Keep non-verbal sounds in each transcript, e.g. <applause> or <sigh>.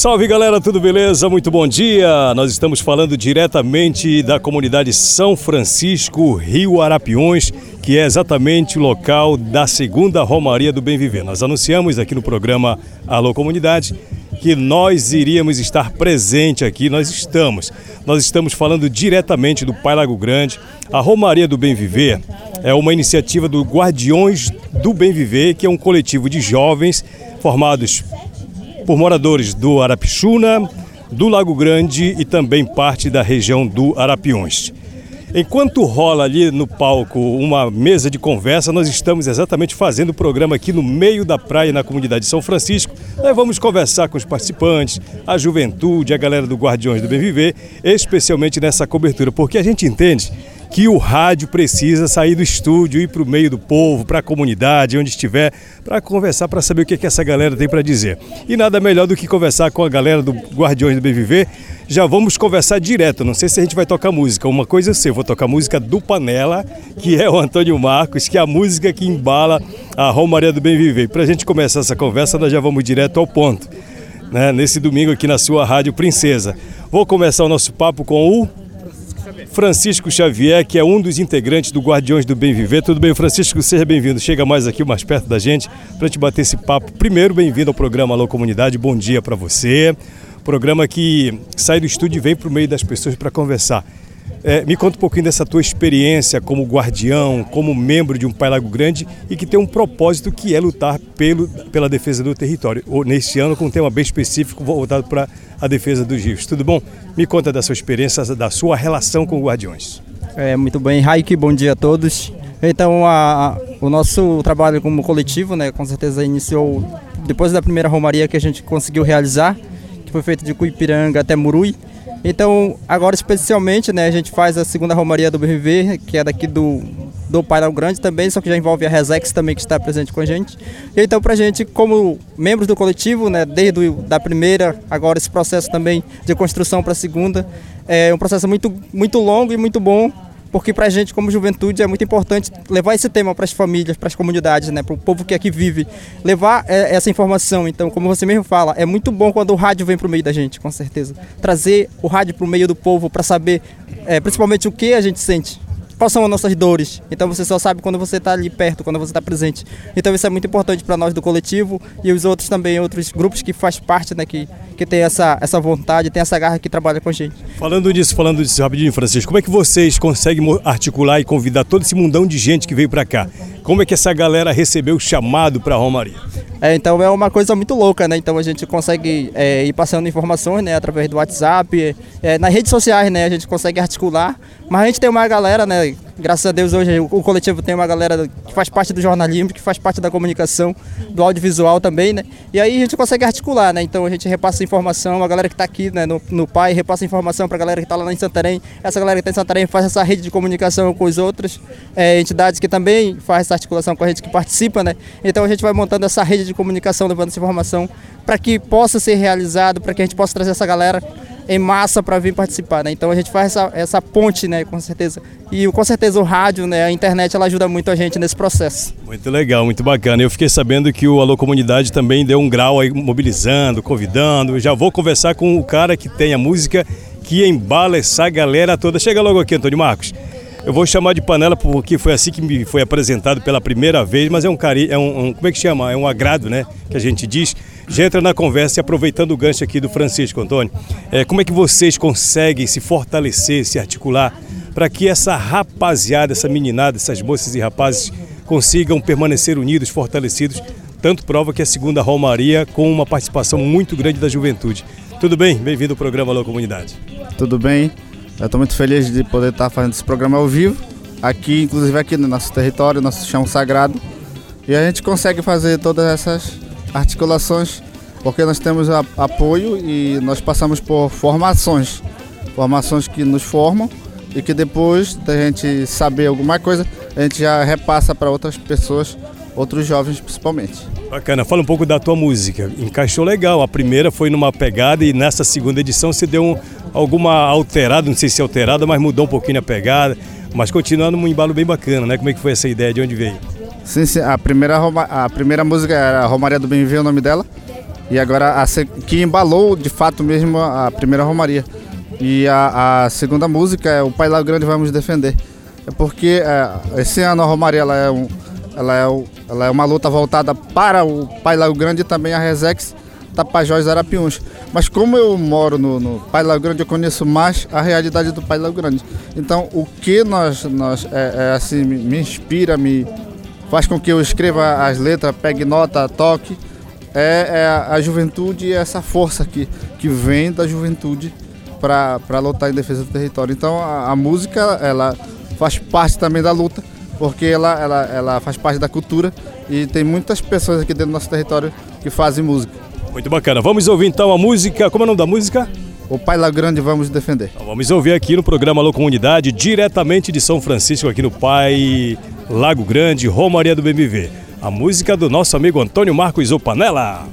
Salve galera, tudo beleza? Muito bom dia! Nós estamos falando diretamente da comunidade São Francisco, Rio Arapiões, que é exatamente o local da segunda Romaria do Bem Viver. Nós anunciamos aqui no programa Alô Comunidade que nós iríamos estar presente aqui, nós estamos. Nós estamos falando diretamente do Pai Lago Grande. A Romaria do Bem Viver é uma iniciativa do Guardiões do Bem Viver, que é um coletivo de jovens formados por moradores do Arapixuna, do Lago Grande e também parte da região do Arapiões. Enquanto rola ali no palco uma mesa de conversa, nós estamos exatamente fazendo o programa aqui no meio da praia, na comunidade de São Francisco. Nós vamos conversar com os participantes, a juventude, a galera do Guardiões do Bem Viver, especialmente nessa cobertura, porque a gente entende que o rádio precisa sair do estúdio, ir para o meio do povo, para a comunidade, onde estiver, para conversar, para saber o que, que essa galera tem para dizer. E nada melhor do que conversar com a galera do Guardiões do Bem Viver. Já vamos conversar direto, não sei se a gente vai tocar música. Uma coisa eu sei, eu vou tocar música do Panela, que é o Antônio Marcos, que é a música que embala a Romaria do Bem Viver. Para a gente começar essa conversa, nós já vamos direto ao ponto. Né? Nesse domingo aqui na sua Rádio Princesa. Vou começar o nosso papo com o Francisco Xavier, que é um dos integrantes do Guardiões do Bem Viver. Tudo bem, Francisco? Seja bem-vindo. Chega mais aqui, mais perto da gente, para te bater esse papo. Primeiro, bem-vindo ao programa Alô Comunidade. Bom dia para você. Programa que sai do estúdio e vem para o meio das pessoas para conversar. É, me conta um pouquinho dessa tua experiência como guardião, como membro de um Pai Lago Grande e que tem um propósito que é lutar pelo, pela defesa do território. Ou, neste ano, com um tema bem específico voltado para a defesa dos rios. Tudo bom? Me conta da sua experiência, da sua relação com Guardiões. É, muito bem, Raik, bom dia a todos. Então, a, o nosso trabalho como coletivo, né, com certeza iniciou depois da primeira romaria que a gente conseguiu realizar, que foi feita de Cuipiranga até Murui. Então, agora especialmente, né, a gente faz a segunda romaria do BRV, que é daqui do, do Painel Grande também, só que já envolve a Resex também, que está presente com a gente. Então, para a gente, como membros do coletivo, né, desde o, da primeira, agora esse processo também de construção para a segunda, é um processo muito, muito longo e muito bom, porque para a gente, como juventude, é muito importante levar esse tema para as famílias, para as comunidades, né, para o povo que aqui vive, levar é, essa informação. Então, como você mesmo fala, é muito bom quando o rádio vem para o meio da gente, com certeza. Trazer o rádio para o meio do povo para saber, é, principalmente, o que a gente sente quais são as nossas dores. Então você só sabe quando você está ali perto, quando você está presente. Então isso é muito importante para nós do coletivo e os outros também, outros grupos que faz parte, né, que, que tem essa, essa vontade, tem essa garra que trabalha com a gente. Falando disso, falando disso rapidinho, Francisco, como é que vocês conseguem articular e convidar todo esse mundão de gente que veio para cá? Como é que essa galera recebeu o chamado para a Romaria? É, então é uma coisa muito louca, né? Então a gente consegue é, ir passando informações, né? Através do WhatsApp, é, nas redes sociais, né? A gente consegue articular. Mas a gente tem uma galera, né? Graças a Deus hoje o coletivo tem uma galera que faz parte do jornalismo, que faz parte da comunicação, do audiovisual também, né? E aí a gente consegue articular, né? Então a gente repassa informação, a galera que está aqui né, no, no PAI repassa informação para a galera que está lá em Santarém. Essa galera que está em Santarém faz essa rede de comunicação com as outras é, entidades que também faz essa articulação com a gente que participa, né? Então a gente vai montando essa rede de comunicação, levando essa informação para que possa ser realizado, para que a gente possa trazer essa galera em massa para vir participar, né? Então a gente faz essa, essa ponte, né, com certeza. E com certeza o rádio, né, a internet, ela ajuda muito a gente nesse processo. Muito legal, muito bacana. Eu fiquei sabendo que o Alô Comunidade também deu um grau aí mobilizando, convidando. Já vou conversar com o cara que tem a música que embala essa galera toda. Chega logo aqui, Antônio Marcos. Eu vou chamar de panela porque foi assim que me foi apresentado pela primeira vez, mas é um carinho, é um, um, como é que chama? É um agrado, né? Que a gente diz. Já entra na conversa e aproveitando o gancho aqui do Francisco Antônio, é, como é que vocês conseguem se fortalecer, se articular para que essa rapaziada, essa meninada, essas moças e rapazes consigam permanecer unidos, fortalecidos tanto prova que é a segunda Romaria com uma participação muito grande da juventude. Tudo bem? Bem-vindo ao programa Alô Comunidade. Tudo bem. Eu estou muito feliz de poder estar fazendo esse programa ao vivo, aqui, inclusive aqui no nosso território, nosso chão sagrado. E a gente consegue fazer todas essas articulações porque nós temos apoio e nós passamos por formações, formações que nos formam e que depois da gente saber alguma coisa, a gente já repassa para outras pessoas, outros jovens principalmente. Bacana, fala um pouco da tua música. Encaixou legal. A primeira foi numa pegada e nessa segunda edição você deu um, alguma alterada, não sei se alterada, mas mudou um pouquinho a pegada, mas continuando um embalo bem bacana, né? Como é que foi essa ideia? De onde veio? Sim, sim. A primeira, a primeira música era Romaria do Bem Viver, o nome dela. E agora a, que embalou de fato mesmo a primeira Romaria. E a, a segunda música é O Pai Lago Grande Vamos Defender. É porque é, esse ano a Romaria ela é, um, ela, é, ela é uma luta voltada para o Pai Lago Grande e também a Resex Tapajós Arapiuns. Mas como eu moro no, no Pai Lago Grande, eu conheço mais a realidade do Pai Lago Grande. Então o que nós, nós é, é assim, me inspira, me faz com que eu escreva as letras, pegue nota, toque é, é a juventude e essa força que, que vem da juventude para lutar em defesa do território. Então a, a, música ela faz parte também da luta, porque ela, ela, ela faz parte da cultura e tem muitas pessoas aqui dentro do nosso território que fazem música. Muito bacana. Vamos ouvir então a música. Como é o nome da música? O Pai Lago Grande vamos defender. Então, vamos ouvir aqui no programa Alô Comunidade, diretamente de São Francisco, aqui no Pai Lago Grande, Romaria do BMV a música do nosso amigo Antônio Marcos Opanela.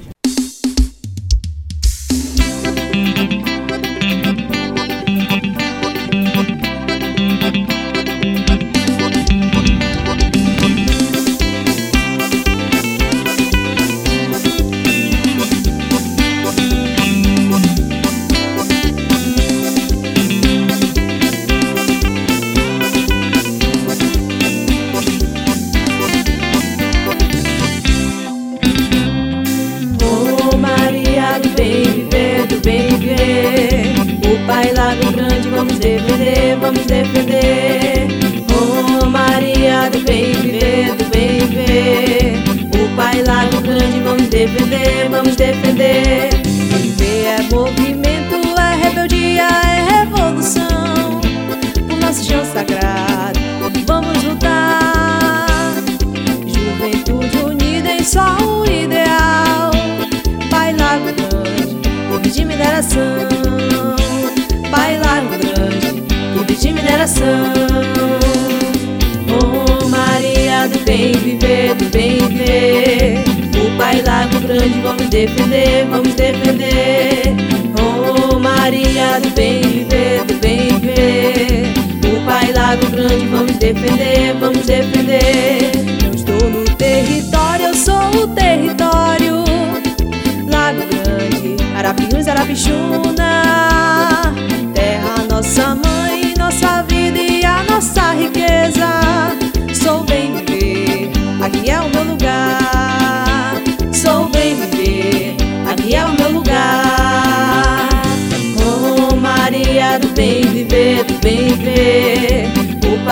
Defender, vamos defender. Oh Maria do bem viver, do bem viver. O Pai Lago Grande, vamos defender, vamos defender. Eu estou no território, eu sou o território. Lago Grande, Arapiuns, Arapixuna.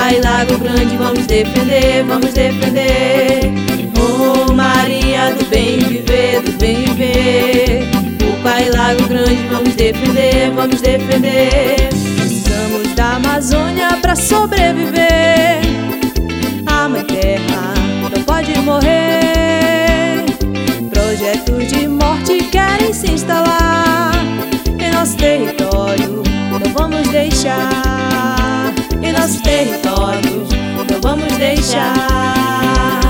O Pai Lago Grande vamos defender, vamos defender. Oh Maria do bem viver, do bem viver. O Pai Lago Grande vamos defender, vamos defender. Precisamos da Amazônia para sobreviver. A mãe terra não pode morrer. Projetos de morte querem se instalar em nosso território. Vamos deixar em nosso território. Não vamos deixar.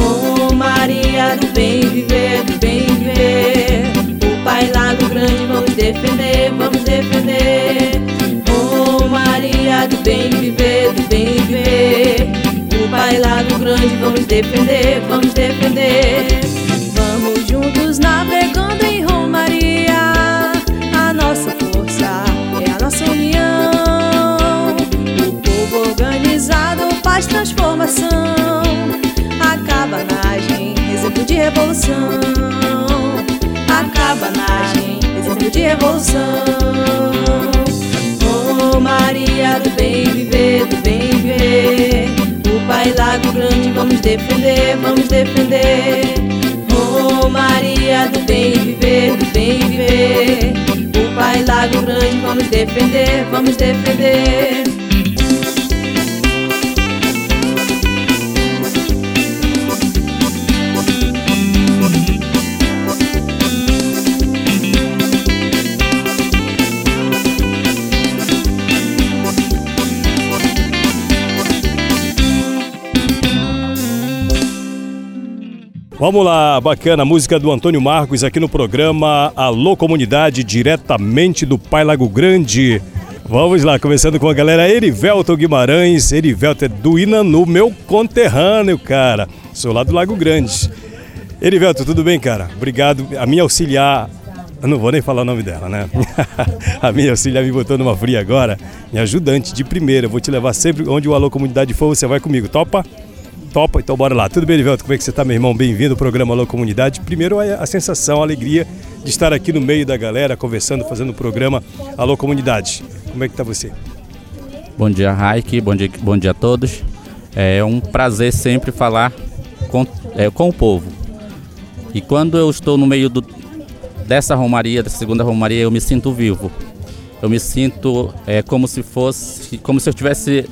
Oh Maria do bem viver, do bem viver. O Pai Lago Grande vamos defender, vamos defender. Oh Maria do bem viver, do bem viver. O Pai Lago Grande vamos defender, vamos defender. Vamos juntos faz transformação. A cabanagem, exemplo de revolução. A cabanagem, exemplo de revolução. Oh Maria do bem viver, do bem viver. O Pai Lago Grande, vamos defender, vamos defender. Romaria do bem viver, do bem viver. O Pai Lago Grande, vamos defender, vamos defender. Vamos lá, bacana, música do Antônio Marcos aqui no programa Alô Comunidade, diretamente do Pai Lago Grande. Vamos lá, começando com a galera Erivelto Guimarães, Erivelto é do Inanu, meu conterrâneo, cara. Sou lá do Lago Grande. Erivelto, tudo bem, cara? Obrigado. A minha auxiliar, eu não vou nem falar o nome dela, né? <laughs> a minha auxiliar me botou numa fria agora, minha ajudante de primeira. Vou te levar sempre onde o Alô Comunidade for, você vai comigo, topa? Topa, então bora lá. Tudo bem, Erivelto? Como é que você tá, meu irmão? Bem-vindo ao programa Alô Comunidade. Primeiro, a sensação, a alegria de estar aqui no meio da galera, conversando, fazendo o programa Alô Comunidade. Como é que tá você? Bom dia, Raik. Bom dia, bom dia a todos. É um prazer sempre falar com, é, com o povo. E quando eu estou no meio do, dessa romaria, da segunda romaria, eu me sinto vivo. Eu me sinto é, como se fosse, como se eu estivesse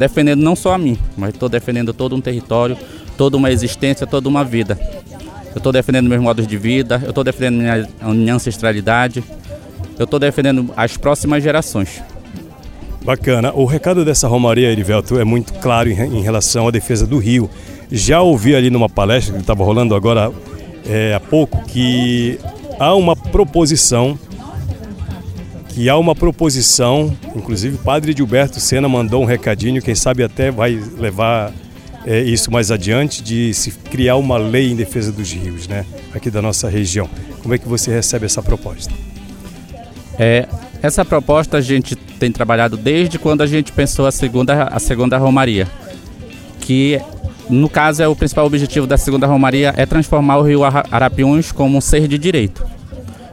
defendendo não só a mim, mas estou defendendo todo um território, toda uma existência, toda uma vida. Eu estou defendendo meus modos de vida, eu estou defendendo minha, minha ancestralidade, eu estou defendendo as próximas gerações. Bacana. O recado dessa Romaria, Erivelto, é muito claro em, relação à defesa do rio. Já ouvi ali numa palestra que estava rolando agora é, há pouco que há uma proposição que há uma proposição, inclusive o padre Gilberto Sena mandou um recadinho, quem sabe até vai levar é, isso mais adiante, de se criar uma lei em defesa dos rios, né, aqui da nossa região. Como é que você recebe essa proposta? É, essa proposta a gente tem trabalhado desde quando a gente pensou a segunda, a segunda Romaria, que no caso é o principal objetivo da segunda Romaria é transformar o rio Arapiuns como um ser de direito,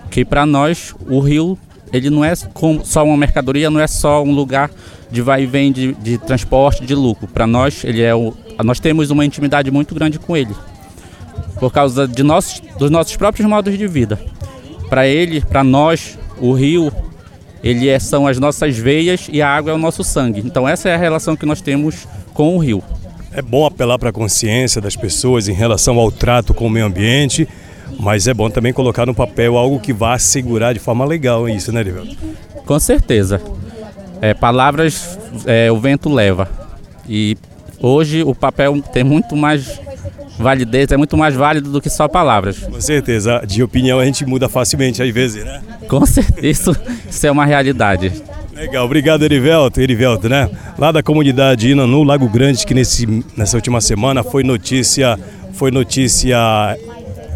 que para nós o rio ele não é só uma mercadoria, não é só um lugar de vai e vem de, de transporte, de lucro. Para nós, ele é o, nós temos uma intimidade muito grande com ele, por causa de nossos, dos nossos próprios modos de vida. Para ele, para nós, o rio, ele é, são as nossas veias e a água é o nosso sangue. Então essa é a relação que nós temos com o rio. É bom apelar para a consciência das pessoas em relação ao trato com o meio ambiente mas é bom também colocar no papel algo que vá assegurar de forma legal isso, né, Rivelto? Com certeza. É, palavras é, o vento leva. E hoje o papel tem muito mais validez, é muito mais válido do que só palavras. Com certeza. De opinião a gente muda facilmente às vezes, né? Com certeza. Isso, isso é uma realidade. Legal, obrigado Erivelto, Erivelto, né? Lá da comunidade Ina no Lago Grande, que nesse, nessa última semana foi notícia, foi notícia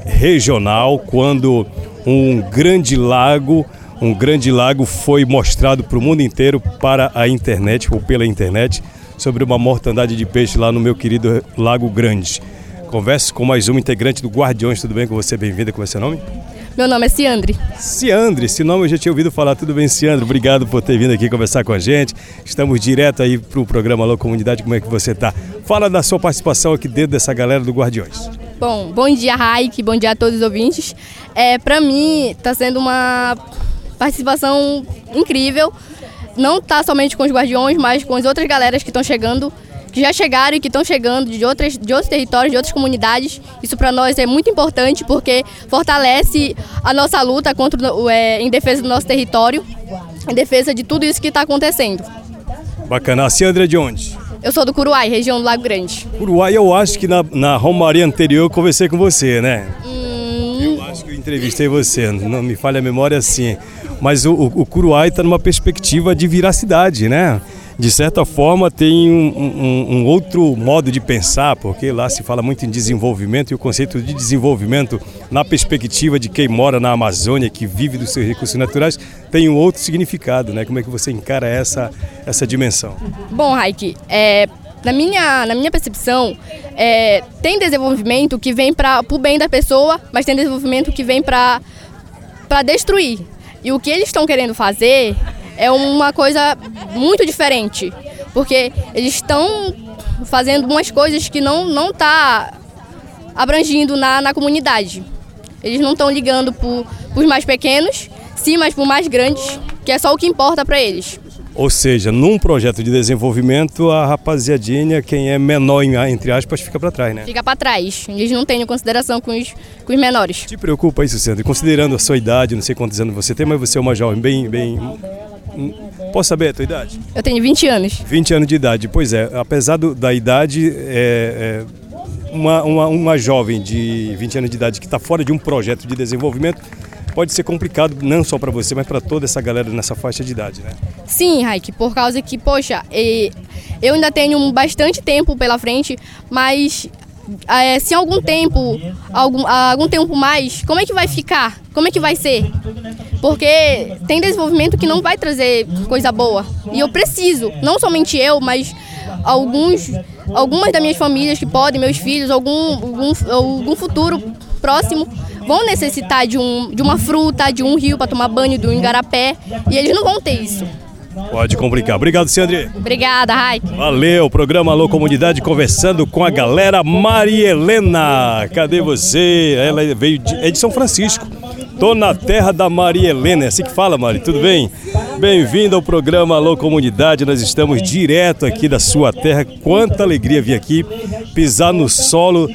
regional quando um grande lago, um grande lago foi mostrado para o mundo inteiro para a internet ou pela internet sobre uma mortandade de peixe lá no meu querido Lago Grande. Converso com mais um integrante do Guardiões, tudo bem com você? Bem-vinda, como é seu nome? Meu nome é Ciandre. Ciandre, esse nome eu já tinha ouvido falar. Tudo bem, Ciandre? Obrigado por ter vindo aqui conversar com a gente. Estamos direto aí para o programa Alô Comunidade. Como é que você está? Fala da sua participação aqui dentro dessa galera do Guardiões. Bom, bom dia, Raik, bom dia a todos os ouvintes. É, para mim, está sendo uma participação incrível. Não está somente com os Guardiões, mas com as outras galeras que estão chegando, que já chegaram e que estão chegando de, outras, de outros territórios, de outras comunidades. Isso para nós é muito importante porque fortalece a nossa luta contra, é, em defesa do nosso território, em defesa de tudo isso que está acontecendo. Bacana. A Ciandra é de onde? Eu sou do Curuai, região do Lago Grande. Curuai, eu acho que na, na Romaria anterior eu conversei com você, né? Hum... Eu acho que eu entrevistei você, não me falha a memória assim. Mas o, o, o Curuai está numa perspectiva de virar cidade, né? De certa forma, tem um, um, um, outro modo de pensar, porque lá se fala muito em desenvolvimento e o conceito de desenvolvimento, na perspectiva de quem mora na Amazônia, que vive dos seus recursos naturais, tem um outro significado, né? Como é que você encara essa, essa dimensão? Bom, Raik, é, na, minha, na minha percepção, é, tem desenvolvimento que vem para o bem da pessoa, mas tem desenvolvimento que vem para destruir. E o que eles estão querendo fazer é uma coisa muito diferente, porque eles estão fazendo umas coisas que não não tá abrangindo na, na comunidade. Eles não estão ligando para os mais pequenos, sim, mas para os mais grandes, que é só o que importa para eles. Ou seja, num projeto de desenvolvimento, a rapaziadinha, quem é menor, entre aspas, fica para trás, né? Fica para trás. Eles não têm consideração com os, com os menores. Te preocupa isso, Sandra? Considerando a sua idade, não sei quantos anos você tem, mas você é uma jovem bem, bem Posso saber a tua idade? Eu tenho 20 anos. 20 anos de idade. Pois é, apesar do, da idade, é, é uma, uma, uma jovem de 20 anos de idade que está fora de um projeto de desenvolvimento pode ser complicado não só para você, mas para toda essa galera nessa faixa de idade, né? Sim, Raik, por causa que, poxa, eu ainda tenho bastante tempo pela frente, mas é, se algum tempo, algum, algum tempo mais, como é que vai ficar? Como é que vai ser? Porque tem desenvolvimento que não vai trazer coisa boa. E eu preciso, não somente eu, mas alguns, algumas das minhas famílias que podem, meus filhos, algum, algum, algum futuro próximo vão necessitar de, um, de uma fruta, de um rio para tomar banho, de um igarapé, e eles não vão ter isso. Pode complicar. Obrigado, Sandri. Obrigada, Raik. Valeu, programa Alô Comunidade conversando com a galera Maria Helena. Cadê você? Ela veio de, é de São Francisco. Tô na terra da Maria Helena. É assim que fala, Mari? Tudo bem? Bem-vindo ao programa Alô Comunidade. Nós estamos direto aqui da sua terra. Quanta alegria vir aqui pisar no solo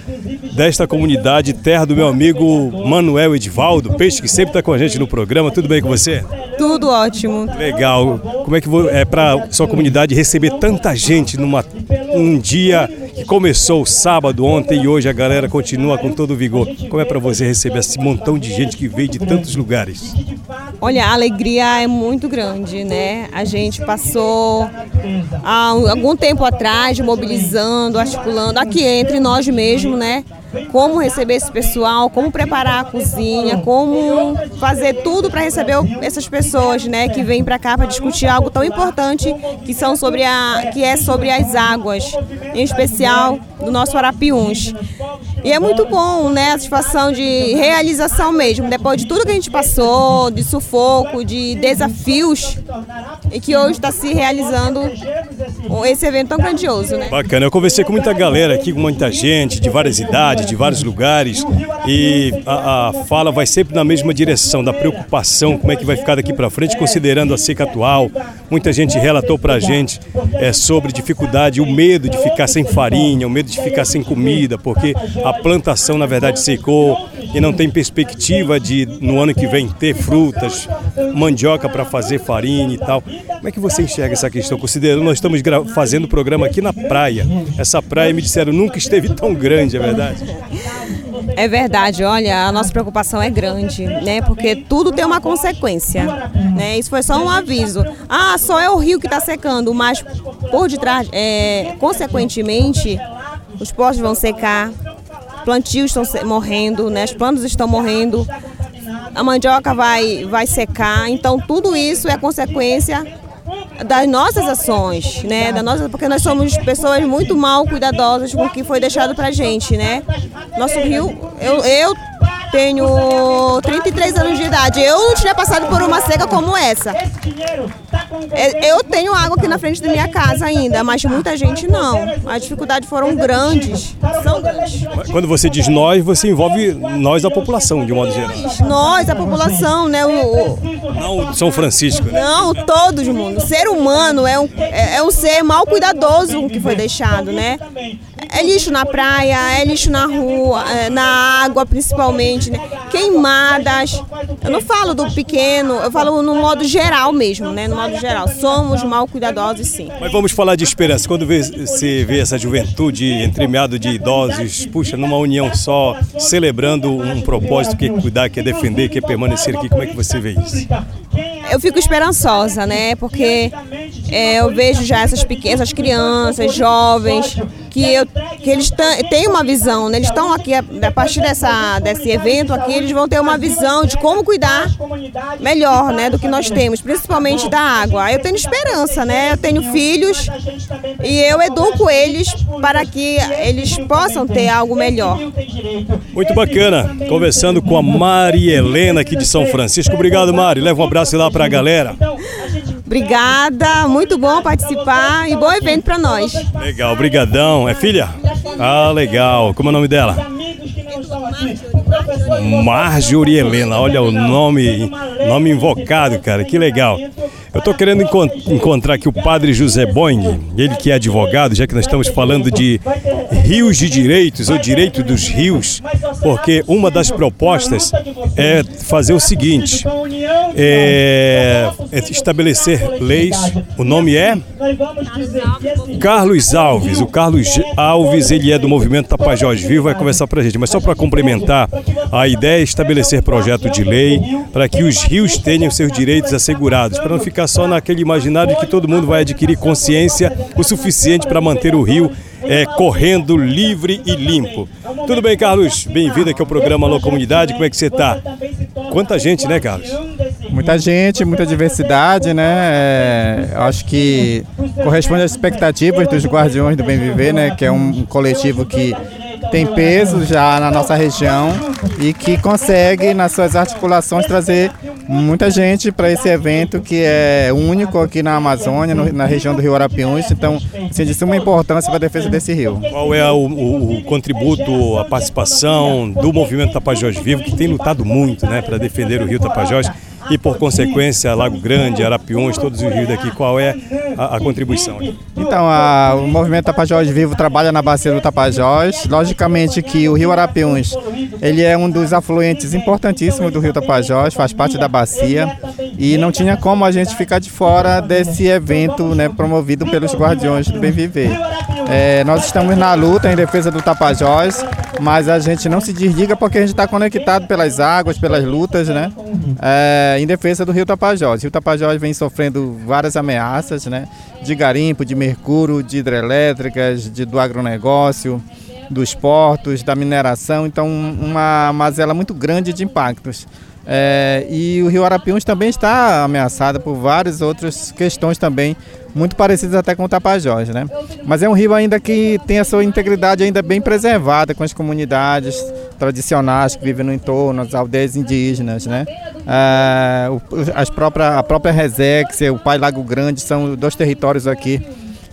desta comunidade, terra do meu amigo Manuel Edvaldo, peixe que sempre está com a gente no programa. Tudo bem com você? Tudo ótimo. Legal. Como é que é para sua comunidade receber tanta gente numa um dia que começou sábado ontem e hoje a galera continua com todo vigor? Como é para você receber esse montão de gente que veio de tantos lugares? Olha, a alegria é muito grande, né? A gente passou há algum tempo atrás mobilizando, articulando aqui entre nós mesmos, né? Como receber esse pessoal, como preparar a cozinha, como fazer tudo para receber essas pessoas, né, que vêm para cá para discutir algo tão importante que são sobre a que é sobre as águas, em especial do nosso Arapiuns. E é muito bom, né, a satisfação de realização mesmo, depois de tudo que a gente passou, de sufoco, de desafios, e que hoje está se realizando esse evento tão grandioso, né? Bacana, eu conversei com muita galera aqui, com muita gente de várias idades, de vários lugares e a, a, fala vai sempre na mesma direção, da preocupação, como é que vai ficar daqui para frente, considerando a seca atual. Muita gente relatou para a gente é, sobre dificuldade, o medo de ficar sem farinha, o medo de ficar sem comida, porque a plantação na verdade secou e não tem perspectiva de no ano que vem ter frutas, mandioca para fazer farinha e tal. Como é que você enxerga essa questão? Considerando nós estamos fazendo o programa aqui na praia. Essa praia me disseram nunca esteve tão grande, é verdade? É verdade, olha, a nossa preocupação é grande, né? Porque tudo tem uma consequência, né? Isso foi só um aviso. Ah, só é o rio que está secando, mas por detrás, é, consequentemente, os postos vão secar, plantios estão morrendo, né? As plantas estão morrendo, a mandioca vai, vai secar. Então, tudo isso é consequência das nossas ações, né? Da nossa, porque nós somos pessoas muito mal cuidadosas com o que foi deixado pra gente, né? Nosso rio, eu, eu tenho 33 anos de idade. Eu não tinha passado por uma seca como essa. É, eu tenho água aqui na frente da minha casa ainda, mas muita gente não. As dificuldades foram grandes, são grandes. Quando você diz nós, você envolve nós, a população, de modo geral. Nós, a população, né? O, o... Não São Francisco, né? Não, todo mundo. O ser humano é um, é, é um ser mal cuidadoso que foi deixado, né? É lixo na praia, é lixo na rua, é, na água principalmente, né? Queimadas. Eu não falo do pequeno, eu falo no modo geral mesmo, né? No modo geral. Somos mal cuidadosos, sim. Mas vamos falar de esperança. Quando você vê essa juventude entremeado de idosos, puxa, numa união só, celebrando um propósito que é cuidar, que é defender, que é permanecer aqui, como é que você vê isso? eu fico esperançosa, né? Porque é, eu vejo já essas pequenas crianças, jovens, que, eu, que eles têm uma visão, né? Eles estão aqui, a, partir dessa, desse evento aqui, eles vão ter uma visão de como cuidar melhor, né? Do que nós temos, principalmente da água. Eu tenho esperança, né? Eu tenho filhos e eu educo eles para que eles possam ter algo melhor. Muito bacana. Conversando com a Mari Helena aqui de São Francisco. Obrigado, Mari. Leva um abraço lá para a galera. Obrigada, muito bom participar e bom evento para nós. Legal, brigadão. É filha? Ah, legal. Como é o nome dela? Marjorie Helena, olha o nome, nome invocado, cara, que legal. Eu estou querendo encont encontrar aqui o padre José Boing, ele que é advogado, já que nós estamos falando de rios de direitos, ou direito dos rios, porque uma das propostas é fazer o seguinte: é, é estabelecer leis. O nome é Carlos Alves. O Carlos Alves, ele é do movimento Tapajós Vivo, vai conversar para a gente. Mas só para complementar, a ideia é estabelecer projeto de lei para que os rios tenham seus direitos assegurados, para não ficar só naquele imaginário de que todo mundo vai adquirir consciência o suficiente para manter o rio é, correndo livre e limpo. Tudo bem, Carlos? Bem-vindo aqui ao programa Alô Comunidade. Como é que você está? Quanta gente, né, Carlos? Muita gente, muita diversidade, né? É, acho que corresponde às expectativas dos Guardiões do Bem Viver, né? Que é um coletivo que tem peso já na nossa região e que consegue, nas suas articulações, trazer muita gente para esse evento que é único aqui na Amazônia, no, na região do Rio Arapiuns. Então, assim, de suma importância para a defesa desse rio. Qual é o, o, o, contributo, a participação do movimento Tapajós Vivo, que tem lutado muito né, para defender o rio Tapajós? e, por consequência, Lago Grande, Arapiões, todos os rios daqui. Qual é a, a contribuição? Então, a, o movimento Tapajós Vivo trabalha na bacia do Tapajós. Logicamente que o rio Arapiões ele é um dos afluentes importantíssimos do rio Tapajós, faz parte da bacia e não tinha como a gente ficar de fora desse evento né, promovido pelos Guardiões do Bem Viver. É, nós estamos na luta em defesa do Tapajós, mas a gente não se desliga porque a gente está conectado pelas águas, pelas lutas, né? É, em defesa do Rio Tapajós. O Rio Tapajós vem sofrendo várias ameaças, né? De garimpo, de mercúrio, de hidrelétricas, de, do agronegócio, dos portos, da mineração. Então, uma mazela muito grande de impactos. É, e o Rio Arapiuns também está ameaçado por várias outras questões também, muito parecidas até com o Tapajós, né? Mas é um rio ainda que tem a sua integridade ainda bem preservada com as comunidades tradicionais que vivem no entorno, as aldeias indígenas, né? É, as próprias, a própria Resex, o Pai Lago Grande são dois territórios aqui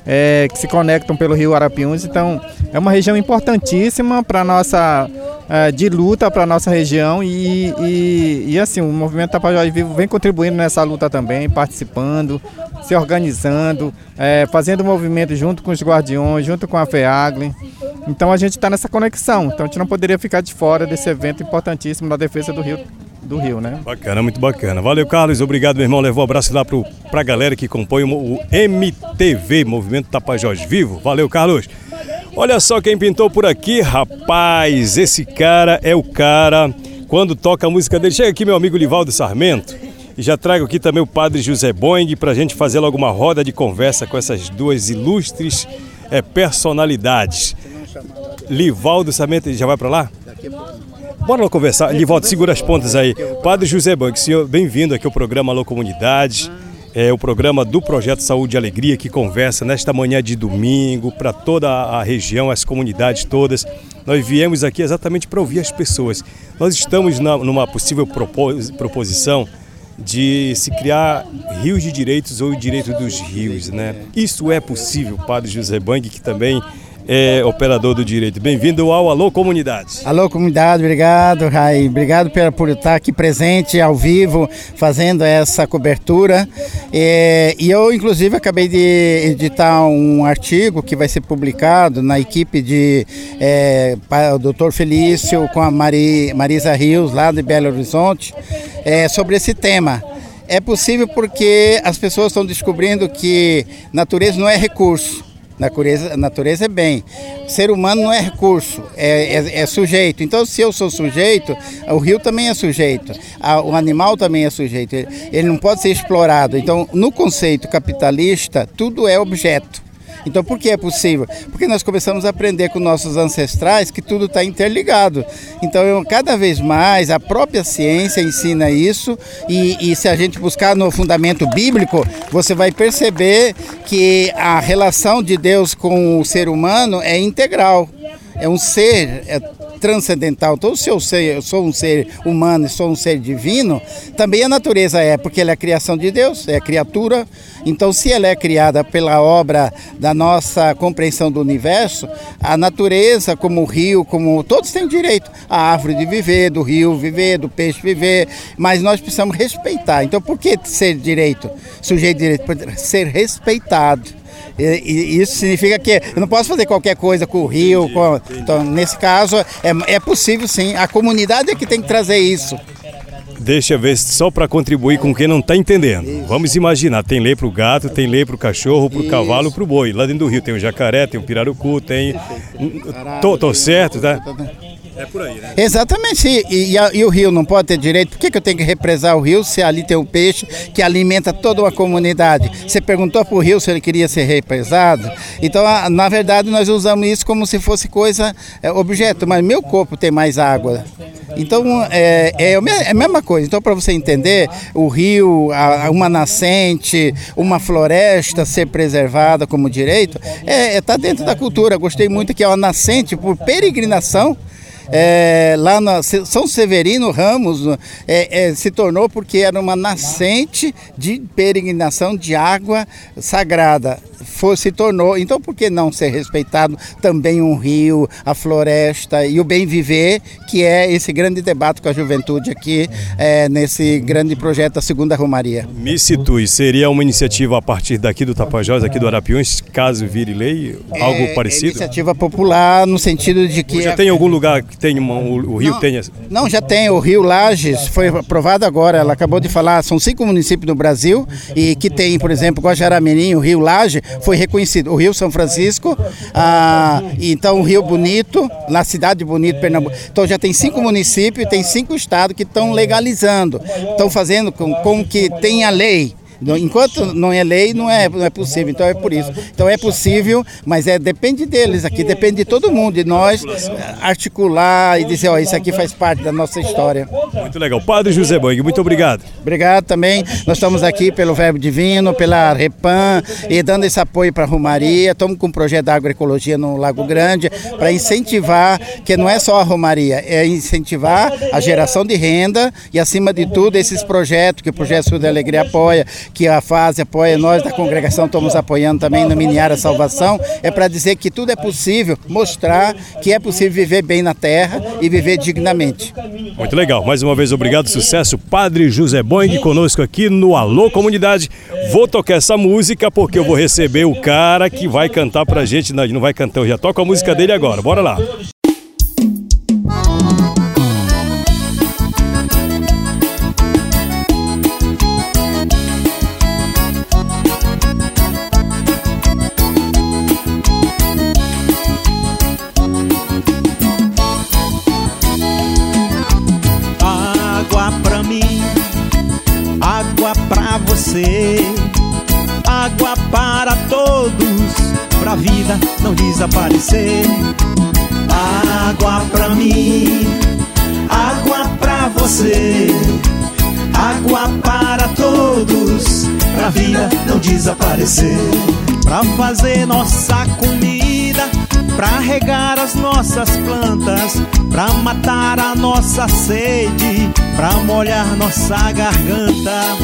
é, que se conectam pelo rio Arapiuns. Então, é uma região importantíssima para nossa é, de luta para nossa região e, e, e, assim o movimento Tapajós Vivo vem contribuindo nessa luta também, participando, se organizando, é, fazendo movimento junto com os guardiões, junto com a FEAGLE. Então a gente está nessa conexão. Então a gente não poderia ficar de fora desse evento importantíssimo na defesa do rio do Rio, né? Bacana, muito bacana. Valeu, Carlos. Obrigado, meu irmão. Levou um abraço lá pro, pra galera que compõe o, o MTV, Movimento Tapajós Vivo. Valeu, Carlos. Olha só quem pintou por aqui, rapaz. Esse cara é o cara. Quando toca a música dele, chega aqui meu amigo Livaldo Sarmento. E já trago aqui também o padre José Boing para a gente fazer logo uma roda de conversa com essas duas ilustres é, personalidades. Livaldo Sarmento, já vai para lá? Daqui a pouco. Bora lá conversar. Livaldo, segura as pontas aí. Padre José Banque, senhor, bem-vindo aqui ao programa Alô Comunidade. É o programa do Projeto Saúde e Alegria que conversa nesta manhã de domingo para toda a região, as comunidades todas. Nós viemos aqui exatamente para ouvir as pessoas. Nós estamos na, numa possível proposição de se criar rios de direitos ou direito dos rios, né? Isso é possível, Padre José Bang, que também é operador do direito. Bem-vindo ao Alô Comunidade. Alô Comunidade, obrigado, Rai. Obrigado por, por estar aqui presente, ao vivo, fazendo essa cobertura. É, e eu, inclusive, acabei de editar um artigo que vai ser publicado na equipe de é, o doutor Felício com a Mari, Marisa Rios, lá de Belo Horizonte, é, sobre esse tema. É possível porque as pessoas estão descobrindo que natureza não é recurso Natureza, natureza é bem. Ser humano não é recurso, é, é, é, sujeito. Então, se eu sou sujeito, o rio também é sujeito, o animal também é sujeito. Ele, ele não pode ser explorado. Então, no conceito capitalista, tudo é objeto. Então, por que é possível? Porque nós começamos a aprender com nossos ancestrais que tudo está interligado. Então, eu, cada vez mais, a própria ciência ensina isso, e, e se a gente buscar no fundamento bíblico, você vai perceber que a relação de Deus com o ser humano é integral. É um ser, é transcendental, se eu, ser, eu sou um ser humano e sou um ser divino, também a natureza é, porque ela é a criação de Deus, é criatura. Então, se ela é criada pela obra da nossa compreensão do universo, a natureza, como o rio, como todos têm direito, a árvore de viver, do rio viver, do peixe viver, mas nós precisamos respeitar. Então, por que ser direito? Sujeito de direito, ser respeitado. E, isso significa que eu não posso fazer qualquer coisa com o rio. Com, então, nesse caso, é, é possível sim. A comunidade é que tem que trazer isso. Deixa eu ver, só para contribuir com quem não está entendendo. Isso. Vamos imaginar, tem lei para o gato, tem lei para o cachorro, para o cavalo, para o boi. Lá dentro do rio tem o jacaré, tem o pirarucu, tem... Tô, tô certo, tá? É por aí, né? Exatamente. E, e, e, o rio não pode ter direito? Por que, que eu tenho que represar o rio se ali tem um peixe que alimenta toda uma comunidade? Você perguntou para o rio se ele queria ser represado? Então, na verdade, nós usamos isso como se fosse coisa, é, objeto, mas meu corpo tem mais água. Então, é, é, é a mesma coisa. Então, para você entender, o rio, a, uma nascente, uma floresta ser preservada como direito, está é, é, tá dentro da cultura. Gostei muito que é uma nascente por peregrinação é, lá na São Severino Ramos é, é, se tornou porque era uma nascente de peregrinação de água sagrada se tornou. Então, por que não ser respeitado também um rio, a floresta e o bem viver, que é esse grande debate com a juventude aqui é, nesse grande projeto da Segunda Romaria? Me situe, seria uma iniciativa a partir daqui do Tapajós, aqui do Arapiões, caso vire lei, algo é, parecido? iniciativa popular no sentido de que... Ou já tem algum lugar que tem uma, o, o, rio não, tenha... Não, já tem, o Rio Lages foi aprovado agora, ela acabou de falar, são cinco municípios no Brasil e que tem, por exemplo, Guajaramirim, o Rio Laje, foi reconhecido. O Rio São Francisco, ah, então o Rio Bonito, na cidade Bonito, Pernambuco. Então já tem cinco municípios, tem cinco estados que estão legalizando, estão fazendo com, com que tenha lei. Enquanto não é lei, não é, não é possível. Então é por isso. Então é possível, mas é depende deles aqui, depende de todo mundo, de nós articular e dizer, ó, isso aqui faz parte da nossa história. Muito legal. Padre José Boing, muito obrigado. Obrigado também. Nós estamos aqui pelo Verbo Divino, pela Repan e dando esse apoio para a Romaria. Estamos com um projeto da agroecologia no Lago Grande para incentivar, que não é só a Romaria, é incentivar a geração de renda e, acima de tudo, esses projetos que o Projeto Sul da Alegria apoia, que a fase apoia, nós da congregação estamos apoiando também no Miniara Salvação, é para dizer que tudo é possível, mostrar que é possível viver bem na terra e viver dignamente. Muito legal. Mais uma vez, obrigado, sucesso. Padre José Boing conosco aqui no Alô Comunidade. Vou tocar essa música porque eu vou receber o cara que vai cantar pra gente. Não, não vai cantar, eu já toco a música dele agora. Bora lá. Não desaparecer. Água pra mim, água pra você, água para todos, pra vida não desaparecer. Pra fazer nossa comida, pra regar as nossas plantas, pra matar a nossa sede, pra molhar nossa garganta.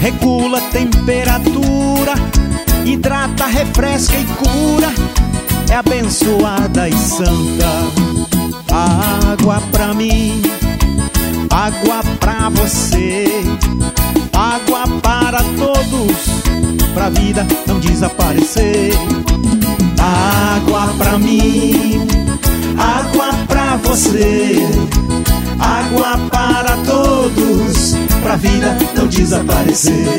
Regula a temperatura hidrata, refresca e cura, é abençoada e santa. Água pra mim, água pra você, água para todos, pra vida não desaparecer. Água pra mim, água pra você, água para todos, pra vida não desaparecer.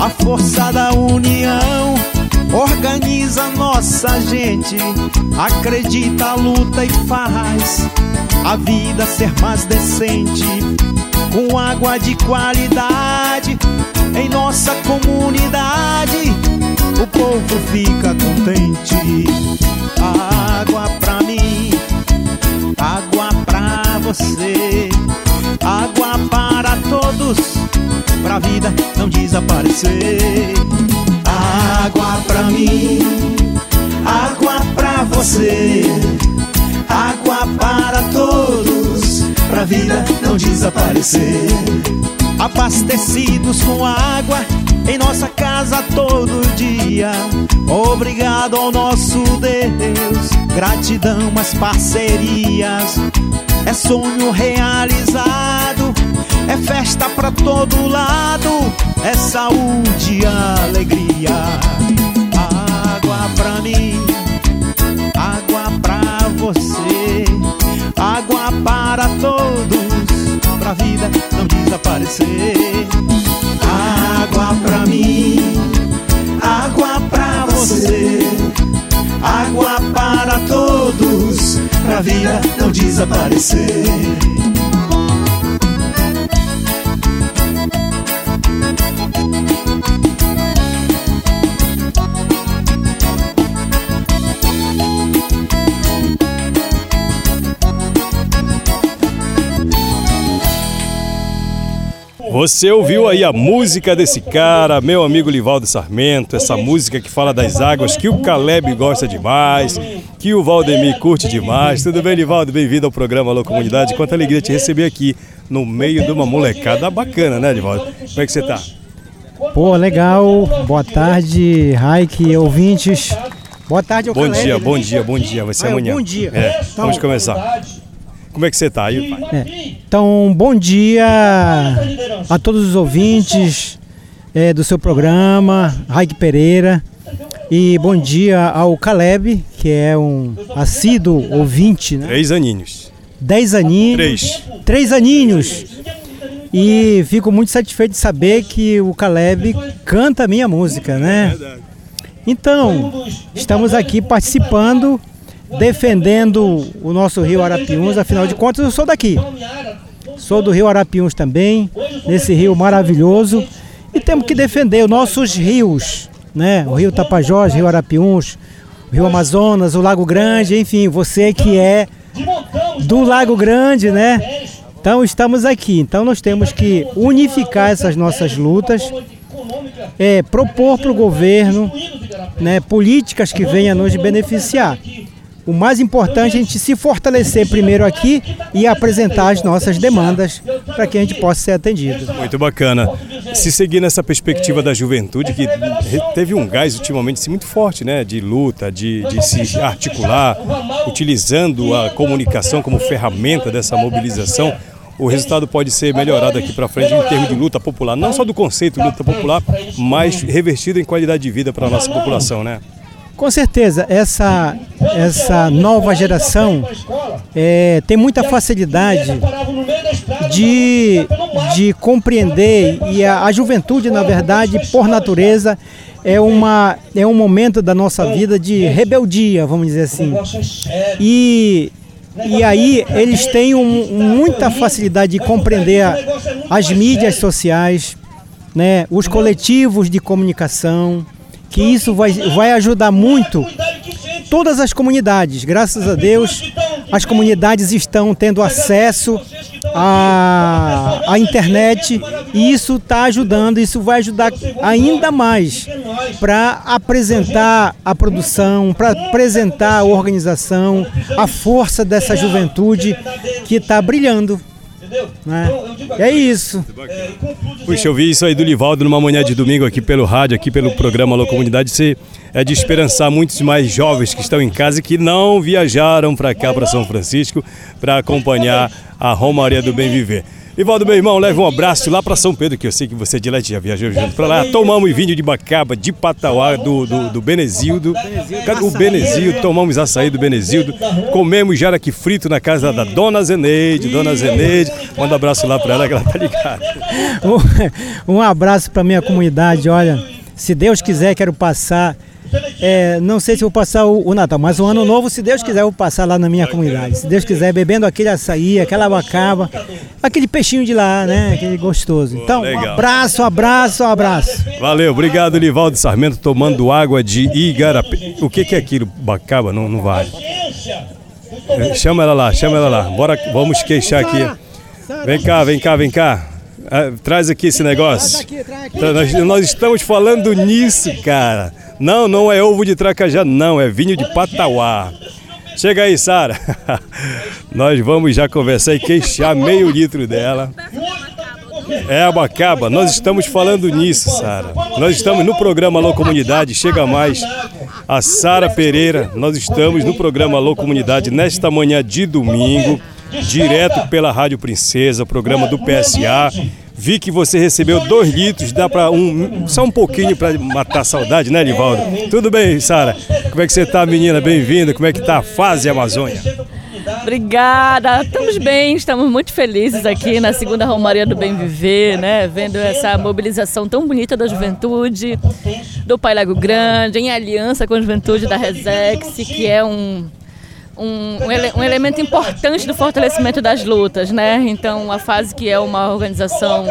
A força da união organiza nossa gente. Acredita, luta e faz a vida ser mais decente. Com água de qualidade em nossa comunidade, o povo fica contente. Água pra mim, água pra você, água para todos pra vida não desaparecer. Água pra mim, água pra você, água para vida não desaparecer. Abastecidos com água em nossa casa todo dia. Obrigado ao nosso Deus, gratidão às parcerias. É sonho realizado, é festa pra todo lado, é saúde e alegria. Água pra mim, água pra você, água para todos, pra vida não desaparecer. Água pra mim, água pra você, água para todos, pra vida não desaparecer. Você ouviu aí a música desse cara, meu amigo Livaldo Sarmento, essa música que fala das águas que o Caleb gosta demais, que o Valdemir curte demais. Tudo bem, Livaldo? Bem-vindo ao programa Alô Comunidade. Quanta alegria te receber aqui no meio de uma molecada bacana, né, Livaldo? Como é que você tá? Pô, legal. Boa tarde, Raik, ouvintes. Boa tarde ao Bom Caleb, dia, né? bom dia, bom dia. Vai ser Ah, é, amanhã. bom dia. É, Então- vamos começar. Como é que você tá aí, pai? É. Então, bom dia a todos os ouvintes é, do seu programa, Raik Pereira. E bom dia ao Caleb, que é um assíduo ouvinte, né? Três aninhos. Dez aninhos. Três. Três aninhos. E fico muito satisfeito de saber que o Caleb canta a minha música, né? Então, estamos aqui participando, defendendo o nosso Rio Arapiuns, afinal de contas eu sou daqui. Sou do Rio Arapiuns também, nesse rio maravilhoso. E temos que defender os nossos rios, né? O Rio Tapajós, Rio Arapiuns, o Rio Amazonas, o Lago Grande, enfim, você que é do Lago Grande, né? Então estamos aqui. Então nós temos que unificar essas nossas lutas, é, propor para o governo né, políticas que venham nos beneficiar. O mais importante é a gente se fortalecer primeiro aqui e apresentar as nossas demandas para que a gente possa ser atendido. Muito bacana. Se seguir nessa perspectiva da juventude, que teve um gás ultimamente assim, muito forte, né? De luta, de, de se articular, utilizando a comunicação como ferramenta dessa mobilização, o resultado pode ser melhorado aqui para frente em termos de luta popular, não só do conceito de luta popular, mas revertido em qualidade de vida para a nossa população, né? Com certeza, essa, essa nova geração é, tem muita facilidade de, de compreender e a, a juventude, na verdade, por natureza, é, uma, é um momento da nossa vida de rebeldia, vamos dizer assim. E, e aí eles têm um- muita facilidade de compreender as mídias sociais, né, os coletivos de comunicação, que isso vai, vai ajudar muito todas as comunidades. Graças a Deus, as comunidades estão tendo acesso à, à internet e isso está ajudando, isso vai ajudar ainda mais para apresentar a produção, para apresentar a organização, a força dessa juventude que está brilhando. Né? É isso. Puxa, eu vi isso aí do Livaldo numa manhã de domingo aqui pelo rádio, aqui pelo programa Alô Comunidade. Você é de esperançar muitos mais jovens que estão em casa e que não viajaram para cá, para São Francisco, para acompanhar a Romaria do Bem Viver. Livaldo, meu irmão, leva um abraço lá para São Pedro, que eu sei que você é de lá, já viajou junto para lá. Tomamos vinho de Bacaba, de Patauá, do, do, do Benezildo. O Benezildo, tomamos açaí do Benezildo. Comemos jaraqui frito na casa da Dona Zeneide. Dona Zeneide, manda um abraço lá para ela que ela tá ligada. <laughs> Um, um abraço para minha comunidade. Olha, se Deus quiser, quero passar. É, não sei se vou passar o, o Natal, mas o Ano Novo, se Deus quiser, eu vou passar lá na minha comunidade. Se Deus quiser, bebendo aquele açaí, aquela abacaba, aquele peixinho de lá, né? Aquele gostoso. Então, um abraço, abraço, abraço. Valeu, obrigado, Livaldo Sarmento, tomando água de Igarapé. O que, que é aquilo? Bacaba? Não, não vale. É, Chama ela lá, chama ela lá. Bora, vamos queixar aqui. Vem cá, vem cá, vem cá. Ah, traz aqui esse negócio. Nós, nós estamos falando nisso, cara. Não, não é ovo de tracajá, não, é vinho de patauá. Chega aí, Sara. <laughs> Nós vamos já conversar e queixar meio litro dela. É abacaba, nós estamos falando nisso, Sara. Nós estamos no programa Alô Comunidade, chega mais. A Sara Pereira, nós estamos no programa Alô Comunidade nesta manhã de domingo, direto pela Rádio Princesa, programa do PSA. Vi que você recebeu dois litros, dá para um, só um pouquinho para matar a saudade, né, Livaldo? Tudo bem, Sara? Como é que você tá, menina? Bem-vinda. Como é que tá a fase Amazônia? Obrigada, estamos bem, estamos muito felizes aqui na segunda Romaria do Bem Viver, né? Vendo essa mobilização tão bonita da juventude, do Pai Lago Grande, em aliança com a juventude da Resex, que é um, um, um, ele, um, elemento importante do fortalecimento das lutas, né? Então, a fase que é uma organização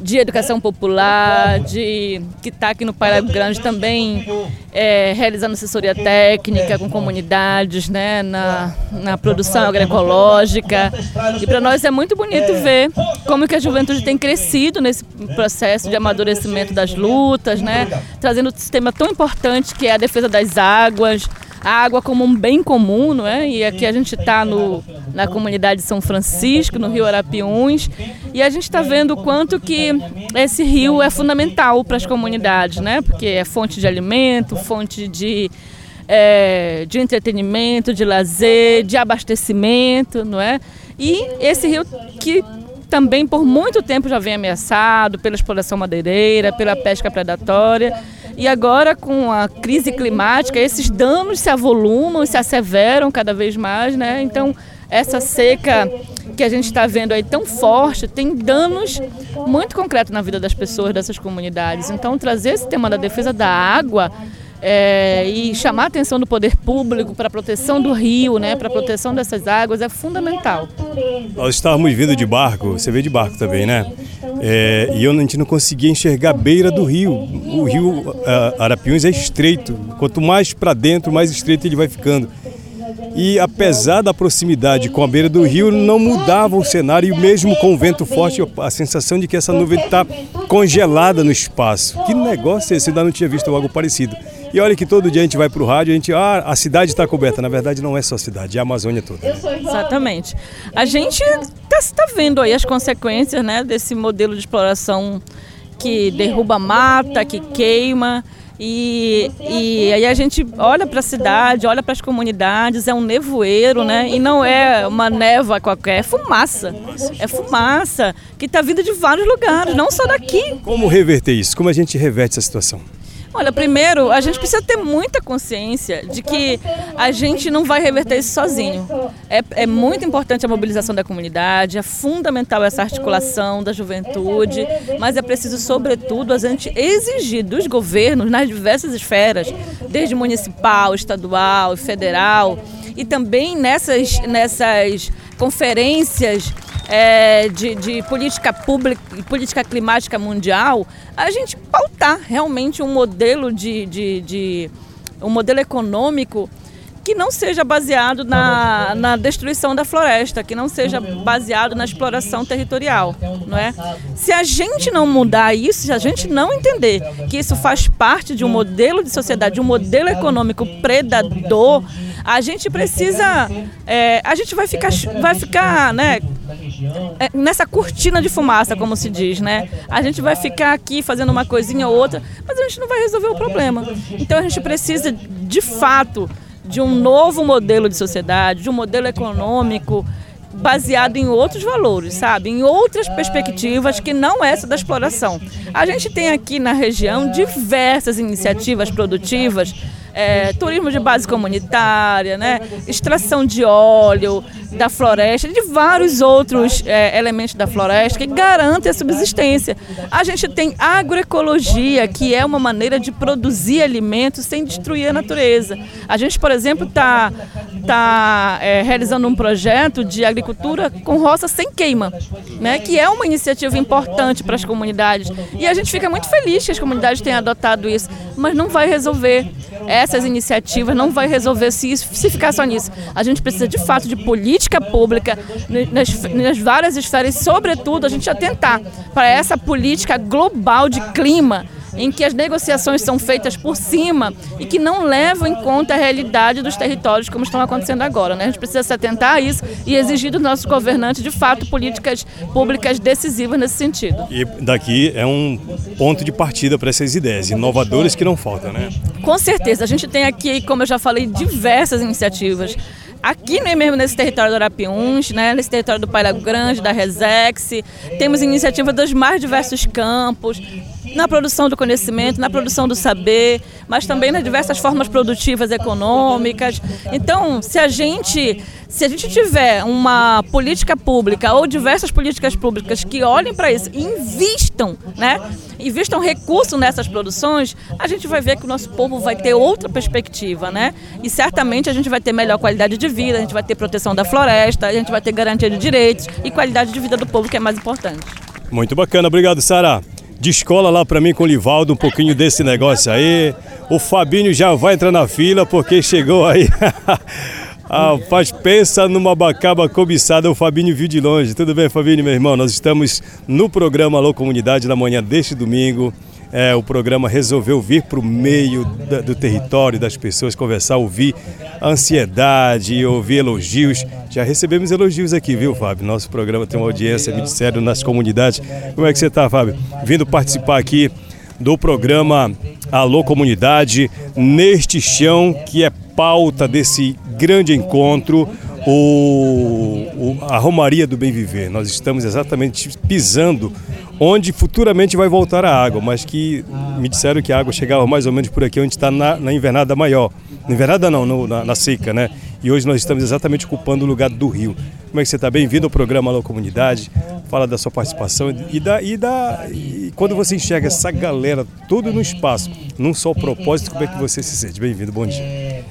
de educação popular, de que está aqui no Paraíba Grande também é, realizando assessoria técnica com comunidades, né, na, na produção agroecológica. E para nós é muito bonito ver como que a juventude tem crescido nesse processo de amadurecimento das lutas, né, trazendo um sistema tão importante que é a defesa das águas, a água como um bem comum, não é? E aqui a gente está na comunidade de São Francisco, no Rio Arapiuns, e a gente está vendo o quanto que esse rio é fundamental para as comunidades, né? Porque é fonte de alimento, fonte de é, de entretenimento, de lazer, de abastecimento, não é? E esse rio que também por muito tempo já vem ameaçado pela exploração madeireira, pela pesca predatória. E agora, com a crise climática, esses danos se avolumam se asseveram cada vez mais, né? Então, essa seca que a gente está vendo aí tão forte tem danos muito concretos na vida das pessoas dessas comunidades. Então, trazer esse tema da defesa da água é, e chamar a atenção do poder público para a proteção do rio, né, para a proteção dessas águas é fundamental. Nós estávamos vindo de barco, você veio de barco também, né? É, e eu, a gente não conseguia enxergar a beira do rio. O rio Arapiuns é estreito, quanto mais para dentro, mais estreito ele vai ficando. E apesar da proximidade com a beira do rio, não mudava o cenário, e mesmo com o vento forte, a sensação de que essa nuvem está congelada no espaço. Que negócio é esse? Eu ainda não tinha visto algo parecido. E olha que todo dia a gente vai para o rádio, a gente, ah, a cidade está coberta. Na verdade, não é só a cidade, é a Amazônia toda. Né? Exatamente. A gente está tá vendo aí as consequências né, desse modelo de exploração que derruba mata, que queima. E, e aí a gente olha para a cidade, olha para as comunidades, é um nevoeiro, né? E não é uma névoa qualquer, é fumaça. É fumaça que está vindo de vários lugares, não só daqui. Como reverter isso? Como a gente reverte essa situação? Olha, primeiro, a gente precisa ter muita consciência de que a gente não vai reverter isso sozinho. É, é muito importante a mobilização da comunidade, é fundamental essa articulação da juventude, mas é preciso, sobretudo, a gente exigir dos governos, nas diversas esferas, desde municipal, estadual e federal, e também nessas, nessas conferências é, de, de, política pública política climática mundial, a gente pautar realmente um modelo de, de, de um modelo econômico que não seja baseado na, na destruição da floresta, que não seja baseado na exploração territorial, não é? Se a gente não mudar isso, se a gente não entender que isso faz parte de um modelo de sociedade, de um modelo econômico predador, a gente precisa, é, a gente vai ficar, vai ficar, né? É, nessa cortina de fumaça, como se diz, né? A gente vai ficar aqui fazendo uma coisinha ou outra, mas a gente não vai resolver o problema. Então a gente precisa, de fato, de um novo modelo de sociedade, de um modelo econômico baseado em outros valores, sabe? Em outras perspectivas que não essa da exploração. A gente tem aqui na região diversas iniciativas produtivas é, turismo de base comunitária, né? extração de óleo da floresta, de vários outros é, elementos da floresta que garantem a subsistência. A gente tem agroecologia, que é uma maneira de produzir alimentos sem destruir a natureza. A gente, por exemplo, está tá, é, realizando um projeto de agricultura com roça sem queima, né? que é uma iniciativa importante para as comunidades. E a gente fica muito feliz que as comunidades tenham adotado isso, mas não vai resolver essas iniciativas não vai resolver se, isso, se ficar só nisso. A gente precisa, de fato, de política pública nas, nas várias esferas, e, sobretudo, a gente atentar para essa política global de clima em que as negociações são feitas por cima e que não levam em conta a realidade dos territórios como estão acontecendo agora. Né? A gente precisa se atentar a isso e exigir dos nossos governantes, de fato, políticas públicas decisivas nesse sentido. E daqui é um ponto de partida para essas ideias inovadoras que não faltam, né? Com certeza. A gente tem aqui, como eu já falei, diversas iniciativas aqui mesmo nesse território do Arapiuns, né, nesse território do Pairago Grande, da Resex, temos iniciativa dos mais diversos campos, na produção do conhecimento, na produção do saber, mas também nas diversas formas produtivas econômicas. Então, se a gente, se a gente tiver uma política pública ou diversas políticas públicas que olhem para isso e invistam, né? Invistam recursos nessas produções, a gente vai ver que o nosso povo vai ter outra perspectiva, né? E certamente a gente vai ter melhor qualidade de vida, a gente vai ter proteção da floresta, a gente vai ter garantia de direitos e qualidade de vida do povo, que é mais importante. Muito bacana, obrigado, Sara descola lá para mim com o Livaldo um pouquinho desse negócio aí. O Fabinho já vai entrar na fila porque chegou aí. <laughs> Ah, faz pensa numa bacaba cobiçada, o Fabinho viu de longe. Tudo bem, Fabinho, meu irmão? Nós estamos no programa Alô Comunidade na manhã deste domingo. É, o programa resolveu vir para o meio da, do território das pessoas, conversar, ouvir ansiedade, ouvir elogios. Já recebemos elogios aqui, viu, Fábio? Nosso programa tem uma audiência, me disseram, nas comunidades. Como é que você está, Fábio? Vindo participar aqui do programa Alô Comunidade, neste chão que é pauta desse grande encontro, o, o, a Romaria do Bem Viver. Nós estamos exatamente pisando onde futuramente vai voltar a água, mas que me disseram que a água chegava mais ou menos por aqui, onde está na, na invernada maior. Na invernada não, no, na, na, seca, né? E hoje nós estamos exatamente ocupando o lugar do rio. Como é que você está? Bem-vindo ao programa Alô Comunidade. Fala da sua participação e da, e da e quando você enxerga essa galera tudo no espaço, num só propósito, como é que você se sente? Bem-vindo, bom dia.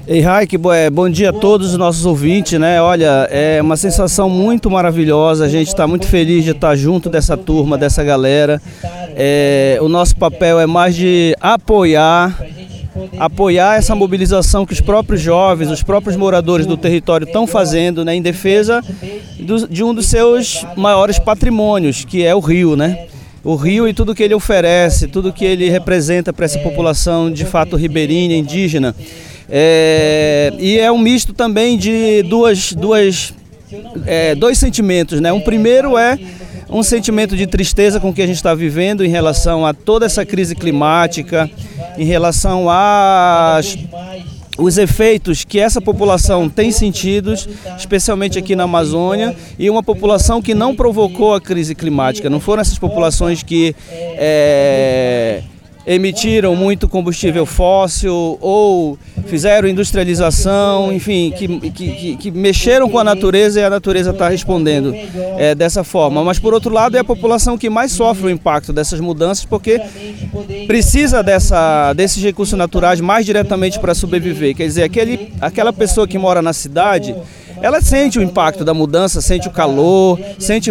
Ei, Raik, é, bom dia a todos os nossos ouvintes, né? Olha, é uma sensação muito maravilhosa, a gente está muito feliz de estar junto dessa turma, dessa galera. É, o nosso papel é mais de apoiar apoiar essa mobilização que os próprios jovens, os próprios moradores do território estão fazendo né, em defesa do, de um dos seus maiores patrimônios, que é o rio, né? O rio e tudo que ele oferece, tudo que ele representa para essa população de fato ribeirinha, indígena. É, e é um misto também de duas, duas, é, dois sentimentos, né? Um primeiro é um sentimento de tristeza com o que a gente está vivendo em relação a toda essa crise climática, em relação às os efeitos que essa população tem sentido, especialmente aqui na Amazônia, e uma população que não provocou a crise climática. Não foram essas populações que é, emitiram muito combustível fóssil ou fizeram industrialização, enfim, que, que, que mexeram com a natureza e a natureza está respondendo é, dessa forma. Mas, por outro lado, é a população que mais sofre o impacto dessas mudanças porque precisa dessa, desses recursos naturais mais diretamente para sobreviver. Quer dizer, aquele, aquela pessoa que mora na cidade ela sente o impacto da mudança, sente o calor, sente